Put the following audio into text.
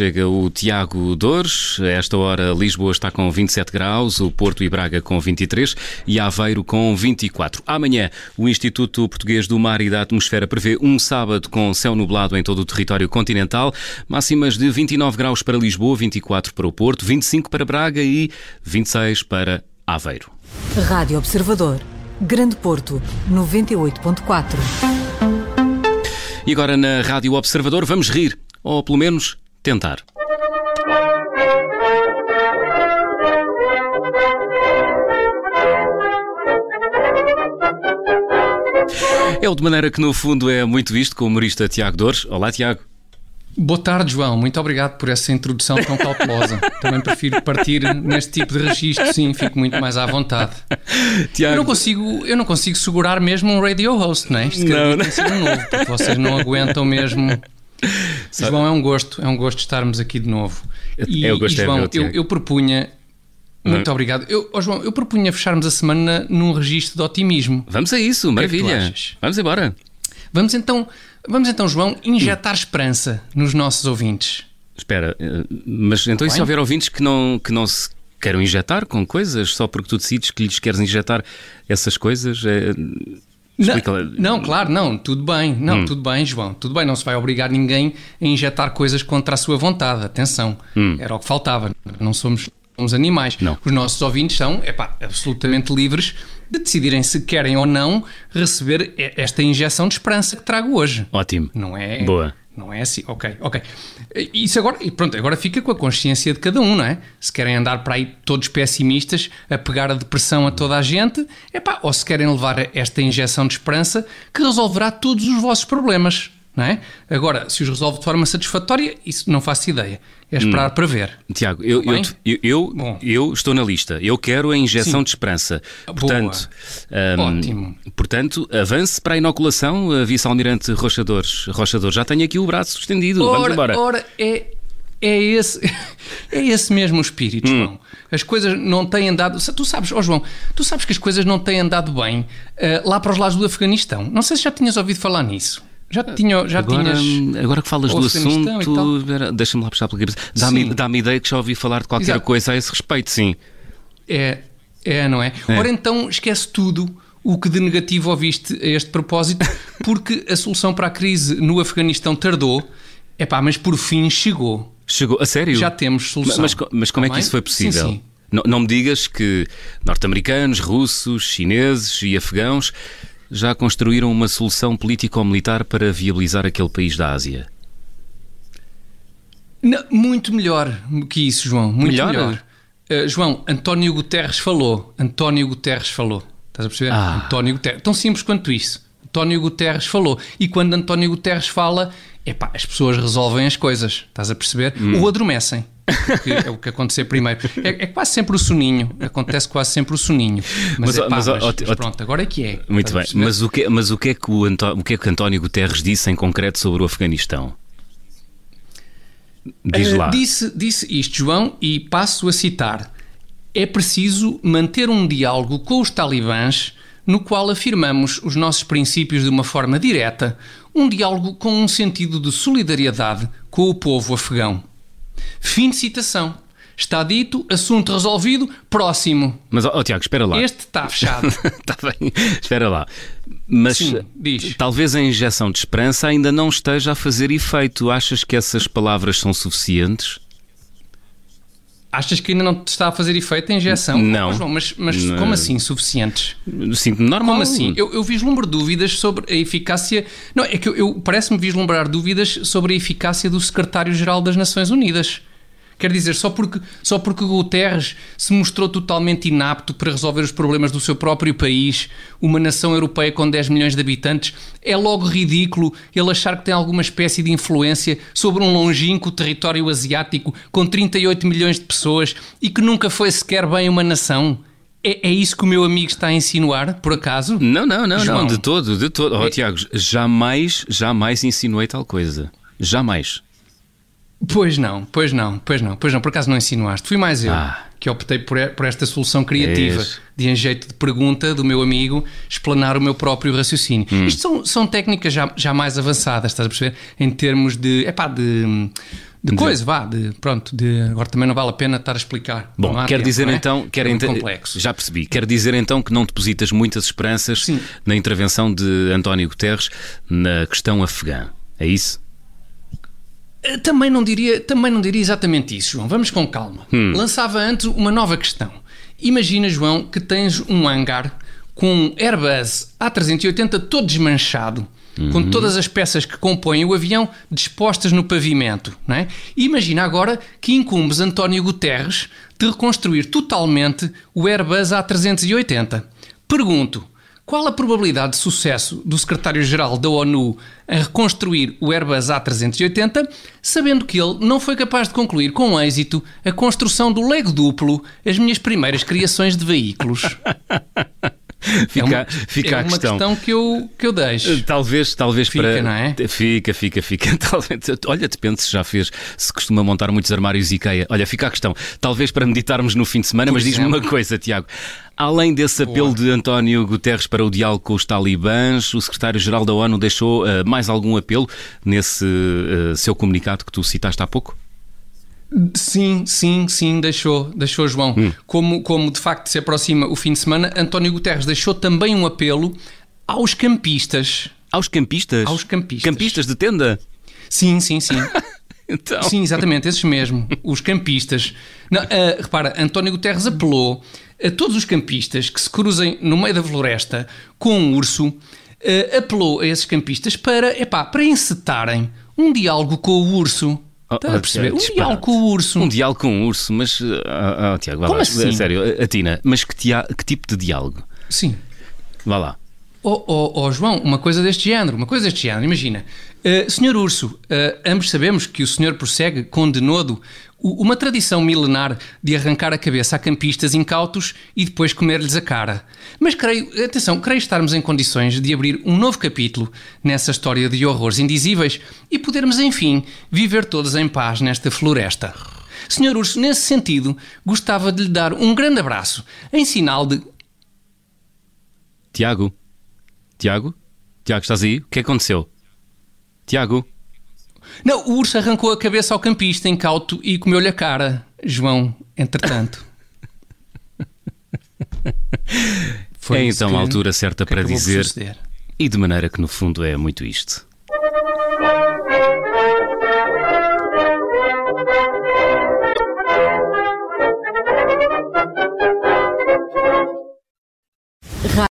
chega o Tiago Dores. A esta hora, Lisboa está com 27 graus, o Porto e Braga com 23 e Aveiro com 24. Amanhã, o Instituto Português do Mar e da Atmosfera prevê um sábado com céu nublado em todo o território continental, máximas de 29 graus para Lisboa, 24 para o Porto, 25 para Braga e 26 para Aveiro. Rádio Observador. Grande Porto, 98.4. E agora na Rádio Observador vamos rir, ou pelo menos tentar. É o de maneira que no fundo é muito visto com o humorista Tiago Dores. Olá, Tiago. Boa tarde, João. Muito obrigado por essa introdução tão cautelosa. Também prefiro partir neste tipo de registro, sim, fico muito mais à vontade. Tiago... Eu, não consigo, eu não consigo segurar mesmo um radio host, não é? Isto não, não. Um novo, porque vocês não aguentam mesmo. Sabe? João, é um gosto, é um gosto estarmos aqui de novo. E, eu gostei, e João, meu, eu, eu propunha muito hum. obrigado. Eu, oh João, eu propunha fecharmos a semana num registro de otimismo. Vamos a isso, é maravilha. É Vamos embora. Vamos então Vamos então, João, injetar esperança nos nossos ouvintes. Espera, eh, mas então e se houver ouvintes que não, que não se queiram injetar com coisas só porque tu decides que lhes queres injetar essas coisas? É... Não, não, claro, não, tudo bem, não, hum. tudo bem, João, tudo bem, não se vai obrigar ninguém a injetar coisas contra a sua vontade, atenção, hum. era o que faltava, não somos, somos animais. Não. Os nossos ouvintes são, epá, absolutamente livres de decidirem se querem ou não receber esta injeção de esperança que trago hoje. Ótimo. Não é? Boa. Não é assim? Ok, ok. Isso agora, pronto, agora fica com a consciência de cada um, não é? Se querem andar para aí todos pessimistas, a pegar a depressão a toda a gente, epá, ou se querem levar esta injeção de esperança que resolverá todos os vossos problemas. Não é? Agora, se os resolve de forma satisfatória, isso não faço ideia. É esperar hum. para ver. Tiago, eu, eu, eu, eu, estou na lista. Eu quero a injeção Sim. de esperança. Portanto, Ótimo. Portanto, avance para a inoculação, vice-almirante Rochadores. Rochadores, já tenho aqui o braço estendido. Ora, Vamos embora. Ora, é, é esse, é esse mesmo o espírito, hum. João. As coisas não têm andado. Tu sabes, oh João, tu sabes que as coisas não têm andado bem uh, lá para os lados do Afeganistão. Não sei se já tinhas ouvido falar nisso. Já, tinha, já agora, tinhas. Agora que falas do assunto, deixa-me lá puxar pela cabeça. Dá-me dá ideia que já ouvi falar de qualquer Exato. coisa a esse respeito, sim. É, é não é? é? Ora então, esquece tudo o que de negativo ouviste a este propósito, porque a solução para a crise no Afeganistão tardou, é pá, mas por fim chegou. Chegou, a sério? Já temos solução. Mas, mas como é que isso foi possível? Sim, sim. Não, não me digas que norte-americanos, russos, chineses e afegãos já construíram uma solução político-militar para viabilizar aquele país da Ásia? Não, muito melhor que isso, João. Muito melhor. melhor. Uh, João, António Guterres falou. António Guterres falou. Estás a perceber? Ah. António Guterres. Tão simples quanto isso. António Guterres falou. E quando António Guterres fala, epá, as pessoas resolvem as coisas. Estás a perceber? Hum. Ou adormecem é o que acontecer primeiro. É, é, quase sempre o soninho, acontece quase sempre o soninho. Mas, mas, é, pá, mas, mas, mas pronto, agora é que é. Muito bem, mas o que, mas o que é que o, Antó o que é que António Guterres disse em concreto sobre o Afeganistão? Diz lá. Uh, disse, disse isto, João, e passo a citar: é preciso manter um diálogo com os talibãs no qual afirmamos os nossos princípios de uma forma direta, um diálogo com um sentido de solidariedade com o povo afegão. Fim de citação. Está dito, assunto resolvido, próximo. Mas, ó oh, Tiago, espera lá. Este está fechado. está bem, espera lá. Mas Sim, talvez a injeção de esperança ainda não esteja a fazer efeito. Achas que essas palavras são suficientes? Achas que ainda não está a fazer efeito a injeção? Não. Oh, João, mas, mas não. como assim suficientes? Sinto-me normal. Como assim? Eu, eu vislumbro dúvidas sobre a eficácia. Não, é que eu, eu parece-me vislumbrar dúvidas sobre a eficácia do secretário-geral das Nações Unidas. Quer dizer, só porque, só porque Guterres se mostrou totalmente inapto para resolver os problemas do seu próprio país, uma nação europeia com 10 milhões de habitantes, é logo ridículo ele achar que tem alguma espécie de influência sobre um longínquo território asiático com 38 milhões de pessoas e que nunca foi sequer bem uma nação. É, é, isso que o meu amigo está a insinuar, por acaso? Não, não, não, João. não, de todo, de todo. Oh, é... Tiago, jamais, jamais insinuei tal coisa. Jamais. Pois não, pois não, pois não, pois não, por acaso não insinuaste. Fui mais eu ah. que optei por, por esta solução criativa, é de em jeito de pergunta do meu amigo, explanar o meu próprio raciocínio. Hum. Isto são, são técnicas já, já mais avançadas, estás a perceber? Em termos de, epá, de de coisa, vá, de, pronto, de, agora também não vale a pena estar a explicar. Bom, Não há quer tempo, dizer é? então, quer é complexo. já percebi, quer dizer então que não depositas muitas esperanças Sim. na intervenção de António Guterres na questão afegã. É isso? Eh, Também não diria, também não diria exatamente isso, João. Vamos com calma. Hum. Lançava antes uma nova questão. Imagina, João, que tens um hangar com um Airbus A380 todo desmanchado, Uhum. com todas as peças que compõem o avião dispostas no pavimento. Não é? Imagina agora que incumbes António Guterres de reconstruir totalmente o Airbus A380. Pergunto. Qual a probabilidade de sucesso do secretário-geral da ONU a reconstruir o Airbus A380, sabendo que ele não foi capaz de concluir com êxito a construção do Lego duplo, as minhas primeiras criações de veículos? Fica, é uma, fica é a uma questão. questão que eu, que eu deixo. Talvez, talvez Fica, para. não é? Fica, fica, fica. Talvez, olha, depende se já fez, se costuma montar muitos armários IKEA. Olha, fica a questão. Talvez para meditarmos no fim de semana, Por mas diz-me uma coisa, Tiago. Além desse apelo de António Guterres para o diálogo com os talibãs, o secretário-geral da ONU deixou eh, mais algum apelo nesse eh, seu comunicado que tu citaste há pouco? Sim, sim, sim, deixou, deixou João. Hum. Como, como de facto se aproxima o fim de semana, António Guterres deixou também um apelo aos campistas. Aos campistas? Aos campistas. Campistas de tenda? Sim, sim, sim. Então. Sim, exatamente, esses mesmo, os campistas. Não, ah, repara, António Guterres apelou a todos os campistas que se cruzem no meio da floresta com um urso, ah, apelou a esses campistas para, epá, para encetarem um diálogo com o urso. Oh, Está a oh, perceber? Um diálogo com o urso. Um diálogo com um urso, mas. ah, ah, Tiago, vá Como lá. assim? A sério, Atina, mas que, tia- que tipo de diálogo? Sim. Vá lá. Oh, oh, oh, João, uma coisa deste género, uma coisa deste género, imagina. Uh, senhor Urso, uh, ambos sabemos que o senhor prossegue u- uma tradição milenar de arrancar a cabeça a campistas incautos e depois comer-lhes a cara. Mas creio, atenção, creio estarmos em condições de abrir um novo capítulo nessa história de horrores indizíveis e podermos, enfim, viver todos em paz nesta floresta. Senhor Urso, nesse sentido, gostava de lhe dar um grande abraço, em sinal de Tiago? Tiago? Tiago, estás aí? O que aconteceu? Tiago? Não, o urso arrancou a cabeça ao campista incauto e comeu-lhe a cara, João, entretanto. Foi é então que- a altura certa para dizer, e de maneira que no fundo é muito isto.